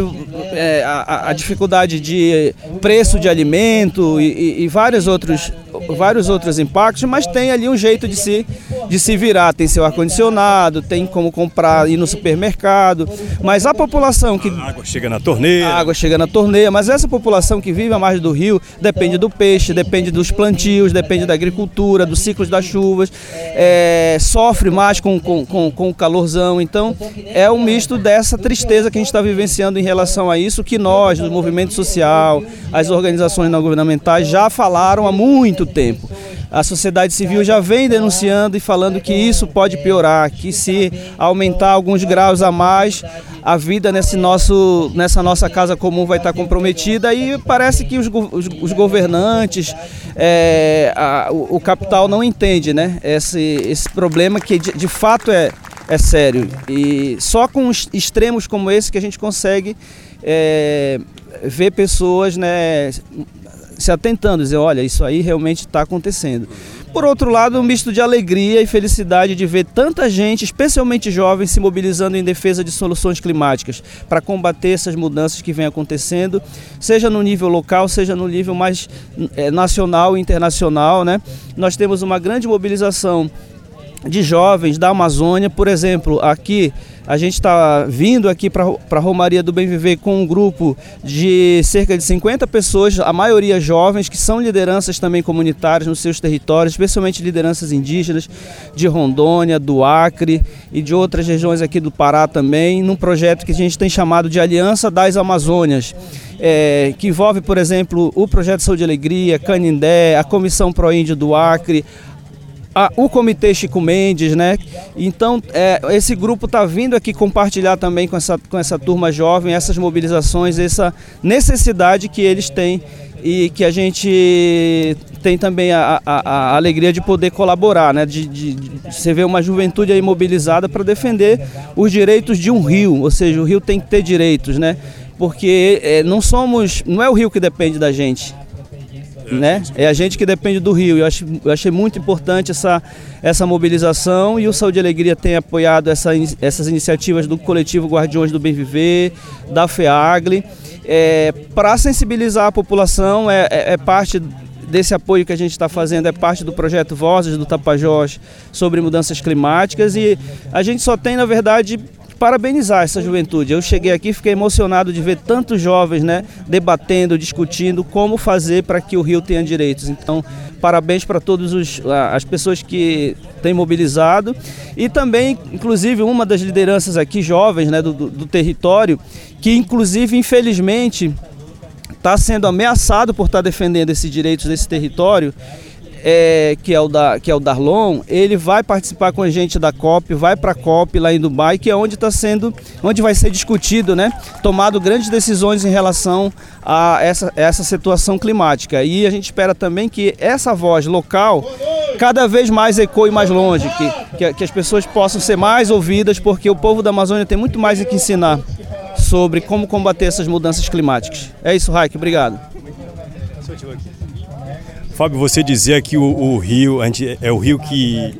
é, a, a, dificuldade de preço de alimento e, e, vários, outros, vários outros impactos, mas tem ali um jeito de se, de se virar. Tem seu ar-condicionado, tem como comprar, ir no supermercado. Mas a população que. A água chega na torneira. A água chega na torneira, mas essa população que vive à margem do rio depende do peixe, depende dos plantios, depende da agricultura, dos ciclos das chuvas, é, sofre mais com, com, com, com o calorzão. Então, então, é um misto dessa tristeza que a gente está vivenciando em relação a isso, que nós, do movimento social, as organizações não governamentais, já falaram há muito tempo. A sociedade civil já vem denunciando e falando que isso pode piorar, que se aumentar alguns graus a mais, a vida nesse nosso, nessa nossa casa comum vai estar comprometida e parece que os, os, os governantes, é, a, o, o, capital não entende né, esse, esse problema que de, de fato é, é sério. E só com extremos como esse que a gente consegue é, ver pessoas né, se atentando, dizer, olha, isso aí realmente está acontecendo. Por outro lado, um misto de alegria e felicidade de ver tanta gente, especialmente jovens, se mobilizando em defesa de soluções climáticas para combater essas mudanças que vêm acontecendo, seja no nível local, seja no nível mais é, nacional e internacional. Né? Nós temos uma grande mobilização de jovens da Amazônia, por exemplo, aqui a gente está vindo aqui para a Romaria do Bem Viver com um grupo de cerca de 50 pessoas, a maioria jovens, que são lideranças também comunitárias nos seus territórios, especialmente lideranças indígenas de Rondônia, do Acre e de outras regiões aqui do Pará também, num projeto que a gente tem chamado de Aliança das Amazônias. É, que envolve, por exemplo, o Projeto Saúde e Alegria, Canindé, a Comissão Pro Índio do Acre, a, o Comitê Chico Mendes, né? Então, é, esse grupo está vindo aqui compartilhar também com essa, com essa turma jovem essas mobilizações, essa necessidade que eles têm e que a gente tem também a, a, a alegria de poder colaborar, né? De, de, de, você vê uma juventude aí mobilizada para defender os direitos de um rio, ou seja, o rio tem que ter direitos, né? Porque é, não somos, não é o rio que depende da gente, né? É a gente que depende do Rio. Eu, acho, eu achei muito importante essa, essa mobilização e o Saúde e Alegria tem apoiado essa, essas iniciativas do coletivo Guardiões do Bem Viver, da FEAGLE, é, para sensibilizar a população, é, é, é parte desse apoio que a gente está fazendo é parte do projeto Vozes do Tapajós sobre mudanças climáticas e a gente só tem, na verdade, parabenizar essa juventude. Eu cheguei aqui fiquei emocionado de ver tantos jovens né, debatendo, discutindo como fazer para que o Rio tenha direitos. Então, parabéns para todas as pessoas que têm mobilizado e também, inclusive, uma das lideranças aqui jovens né, do, do, do território, que inclusive, infelizmente, está sendo ameaçado por estar tá defendendo esses direitos desse território é, que, é o da, que é o Darlon, ele vai participar com a gente da COP, vai para a COP lá em Dubai, que é onde está sendo, onde vai ser discutido, né, tomado grandes decisões em relação a essa, essa situação climática. E a gente espera também que essa voz local cada vez mais ecoe mais longe, que, que, que as pessoas possam ser mais ouvidas, porque o povo da Amazônia tem muito mais que ensinar sobre como combater essas mudanças climáticas. É isso, Raik, obrigado. Fábio, você dizia que o, o rio gente, é o rio que,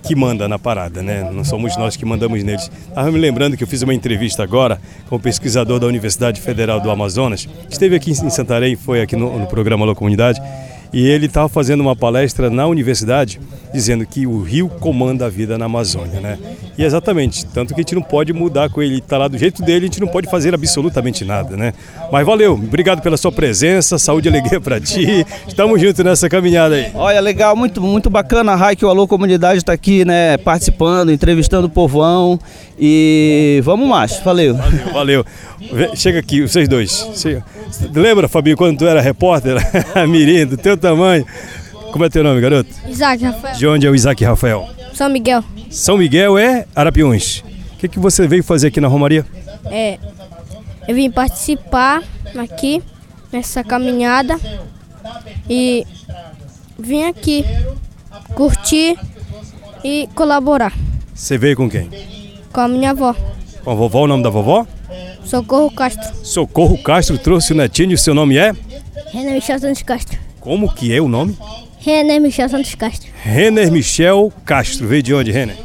que manda na parada, né? Não somos nós que mandamos neles. Estava me lembrando que eu fiz uma entrevista agora com o pesquisador da Universidade Federal do Amazonas. Esteve aqui em Santarém, foi aqui no, no programa Alô Comunidade e ele estava fazendo uma palestra na universidade dizendo que o rio comanda a vida na Amazônia, né? E exatamente, tanto que a gente não pode mudar com ele, está lá do jeito dele, a gente não pode fazer absolutamente nada, né? Mas valeu, obrigado pela sua presença, saúde e alegria para ti. Estamos juntos nessa caminhada aí. Olha, legal, muito muito bacana a Rai que o Alô Comunidade está aqui, né, participando, entrevistando o povão e vamos mais. Valeu. Valeu. valeu. Chega aqui, vocês dois. Lembra, Fabinho, quando tu era repórter, <laughs> mirim, do teu tamanho? Como é teu nome, garoto? Isaac Rafael. De onde é o Isaac Rafael? São Miguel. São Miguel é Arapiões. O que, que você veio fazer aqui na Romaria? É, eu vim participar aqui nessa caminhada e vim aqui curtir e colaborar. Você veio com quem? Com a minha avó. Com a vovó, o nome da vovó? Socorro Castro. Socorro Castro trouxe o netinho e o seu nome é? René Michel Santos Castro. Como que é o nome? René Michel Santos Castro. Renner Michel Castro. Veio de onde, Renner?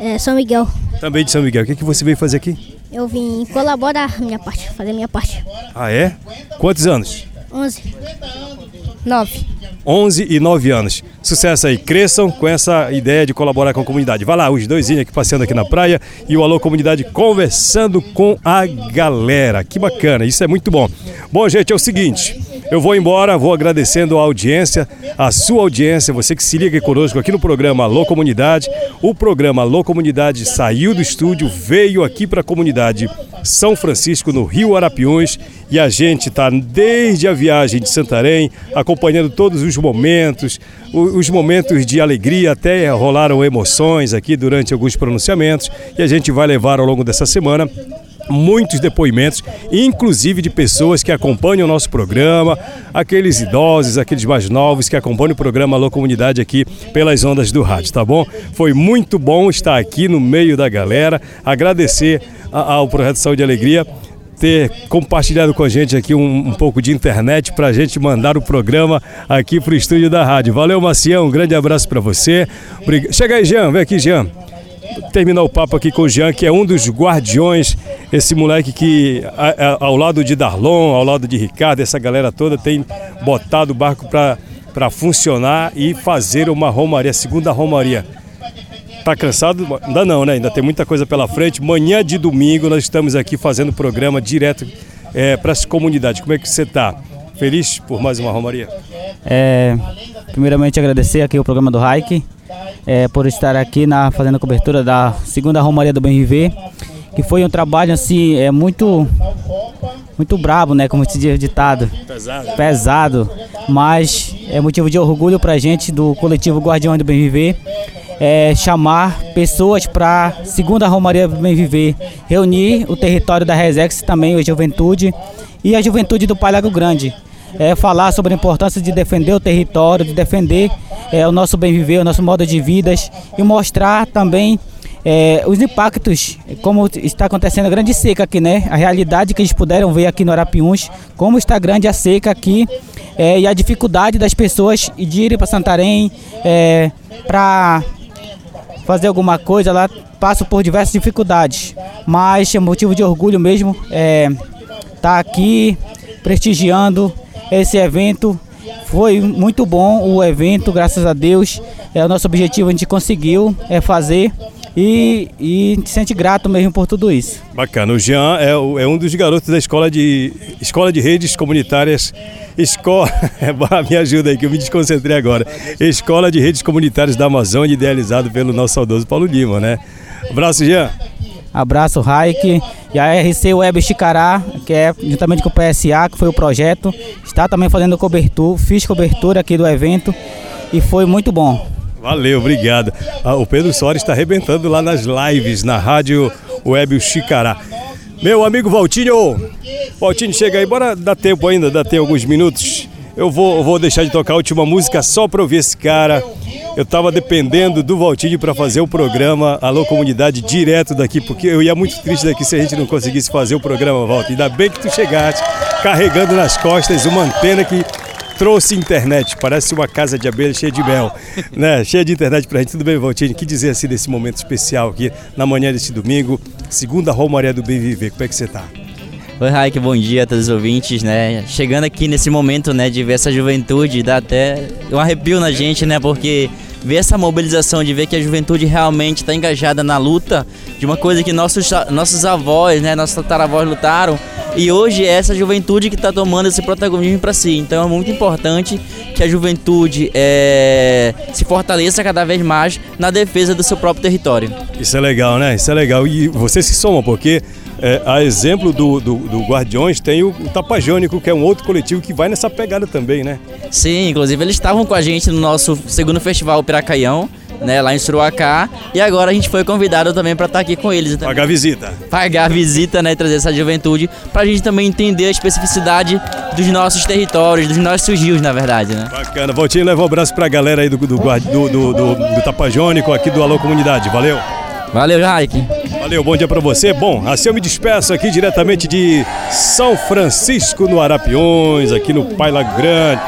É, São Miguel. Também de São Miguel. O que, que você veio fazer aqui? Eu vim colaborar minha parte, fazer minha parte. Ah, é? Quantos anos? 11. 9. 11 e 9 anos. Sucesso aí, cresçam com essa ideia de colaborar com a comunidade. Vai lá, os dois aqui passeando aqui na praia e o Alô Comunidade conversando com a galera. Que bacana, isso é muito bom. Bom, gente, é o seguinte, eu vou embora, vou agradecendo a audiência, a sua audiência, você que se liga conosco aqui no programa Alô Comunidade. O programa Alô Comunidade saiu do estúdio, veio aqui para a comunidade São Francisco, no Rio Arapiões, e a gente está desde a viagem de Santarém, acompanhando todos os momentos, os momentos de alegria, até rolaram emoções aqui durante alguns pronunciamentos, e a gente vai levar ao longo dessa semana muitos depoimentos, inclusive de pessoas que acompanham o nosso programa, aqueles idosos, aqueles mais novos que acompanham o programa Alô Comunidade aqui pelas ondas do rádio, tá bom? Foi muito bom estar aqui no meio da galera, agradecer ao Projeto Saúde e Alegria ter compartilhado com a gente aqui um, um pouco de internet para a gente mandar o programa aqui para o estúdio da rádio. Valeu, Macião, um grande abraço para você. Chega aí, Jean, vem aqui, Jean terminar o papo aqui com o Jean, que é um dos guardiões, esse moleque que, a, a, ao lado de Darlon, ao lado de Ricardo, essa galera toda tem botado o barco para funcionar e fazer uma romaria, segunda romaria. Tá cansado? Ainda não, né? Ainda tem muita coisa pela frente. Manhã de domingo nós estamos aqui fazendo programa direto é, para as comunidades. Como é que você está? Feliz por mais uma Romaria? É, primeiramente agradecer aqui o programa do Hike é, por estar aqui na fazendo a cobertura da segunda Romaria do Bem Viver, que foi um trabalho assim é muito muito brabo, né, como se diz ditado. Pesado. Pesado, mas é motivo de orgulho pra gente do coletivo Guardião do Bem Viver. É, chamar pessoas para segunda Romaria Bem Viver, reunir o território da Resex também, a juventude e a juventude do Pai Lago Grande. É, falar sobre a importância de defender o território, de defender é, o nosso bem viver, o nosso modo de vidas e mostrar também é, os impactos, como está acontecendo a grande seca aqui, né? A realidade que eles puderam ver aqui no Arapiuns, como está grande a seca aqui é, e a dificuldade das pessoas de irem para Santarém é, para fazer alguma coisa lá, passam por diversas dificuldades. Mas é motivo de orgulho mesmo é, estar tá aqui prestigiando esse evento. Foi muito bom o evento, graças a Deus. É o nosso objetivo, a gente conseguiu é fazer e, e se sente grato mesmo por tudo isso. Bacana. O Jean é, é um dos garotos da escola de, escola de redes comunitárias. Escola. <laughs> Me ajuda aí que eu me desconcentrei agora. Escola de Redes Comunitárias da Amazônia, idealizado pelo nosso saudoso Paulo Lima, né? Abraço, Jean. Abraço, Raik. E a RC Web Chicará, que é juntamente com o PSA, que foi o projeto, está também fazendo cobertura, fiz cobertura aqui do evento e foi muito bom. Valeu, obrigado. Ah, o Pedro Soares está arrebentando lá nas lives, na rádio Web Chicará. Meu amigo Valtinho, Valtinho, chega aí, bora dar tempo ainda, dá tempo alguns minutos. Eu vou, vou deixar de tocar a última música só para ouvir esse cara. Eu estava dependendo do Valtinho para fazer o programa Alô Comunidade direto daqui, porque eu ia muito triste daqui se a gente não conseguisse fazer o programa, Valtinho. Ainda bem que tu chegaste carregando nas costas uma antena que trouxe internet, parece uma casa de abelha cheia de mel, né? Cheia de internet pra gente. Tudo bem, Valtinho? Que dizer assim desse momento especial aqui na manhã desse domingo, segunda Romaria do Bem Viver. Como é que você tá? Oi, Raik, bom dia a todos os ouvintes, né? Chegando aqui nesse momento, né, de ver essa juventude, dá até um arrepio na gente, né? Porque ver essa mobilização, de ver que a juventude realmente está engajada na luta de uma coisa que nossos, nossos avós, né, nossos tataravós lutaram, e hoje é essa juventude que está tomando esse protagonismo para si. Então é muito importante que a juventude é, se fortaleça cada vez mais na defesa do seu próprio território. Isso é legal, né? Isso é legal. E você se soma, porque é, a exemplo do, do, do, Guardiões, tem o, o Tapajônico, que é um outro coletivo que vai nessa pegada também, né? Sim, inclusive eles estavam com a gente no nosso segundo festival Piracaião, né, lá em Suruacá, e agora a gente foi convidado também para estar tá aqui com eles. Então, Pagar visita. Pagar visita, né, trazer essa juventude, para a gente também entender a especificidade dos nossos territórios, dos nossos rios, na verdade, né? Bacana. Voltinho, leva um abraço para a galera aí do, do, do, do, do, Tapajônico, aqui do Alô Comunidade. Valeu! Valeu, Raik. Valeu, bom dia para você. Bom, assim eu me despeço aqui diretamente de São Francisco, no Arapiões, aqui no Paila Grande.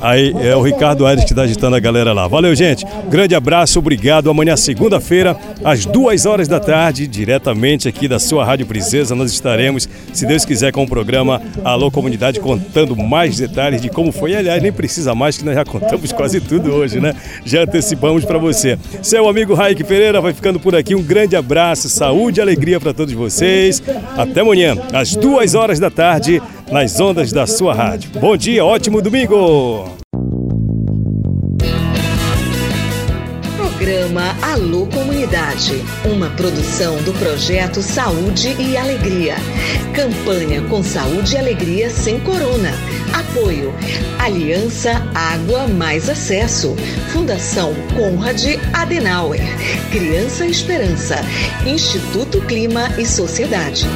Aí é o Ricardo Aires que está agitando a galera lá. Valeu, gente. Grande abraço, obrigado. Amanhã, segunda-feira, às duas horas da tarde, diretamente aqui da sua Rádio Princesa, nós estaremos, se Deus quiser, com o programa Alô Comunidade, contando mais detalhes de como foi. Aliás, nem precisa mais, que nós já contamos quase tudo hoje, né? Já antecipamos para você. Seu amigo Raik Pereira vai ficando por aqui. Um grande abraço, saúde e alegria para todos vocês. Até amanhã, às duas horas da tarde nas ondas da sua rádio. Bom dia, ótimo domingo! Programa Alô Comunidade, uma produção do projeto Saúde e Alegria. Campanha com Saúde e Alegria sem Corona. Apoio Aliança Água Mais Acesso. Fundação Conrad Adenauer. Criança Esperança. Instituto Clima e Sociedade.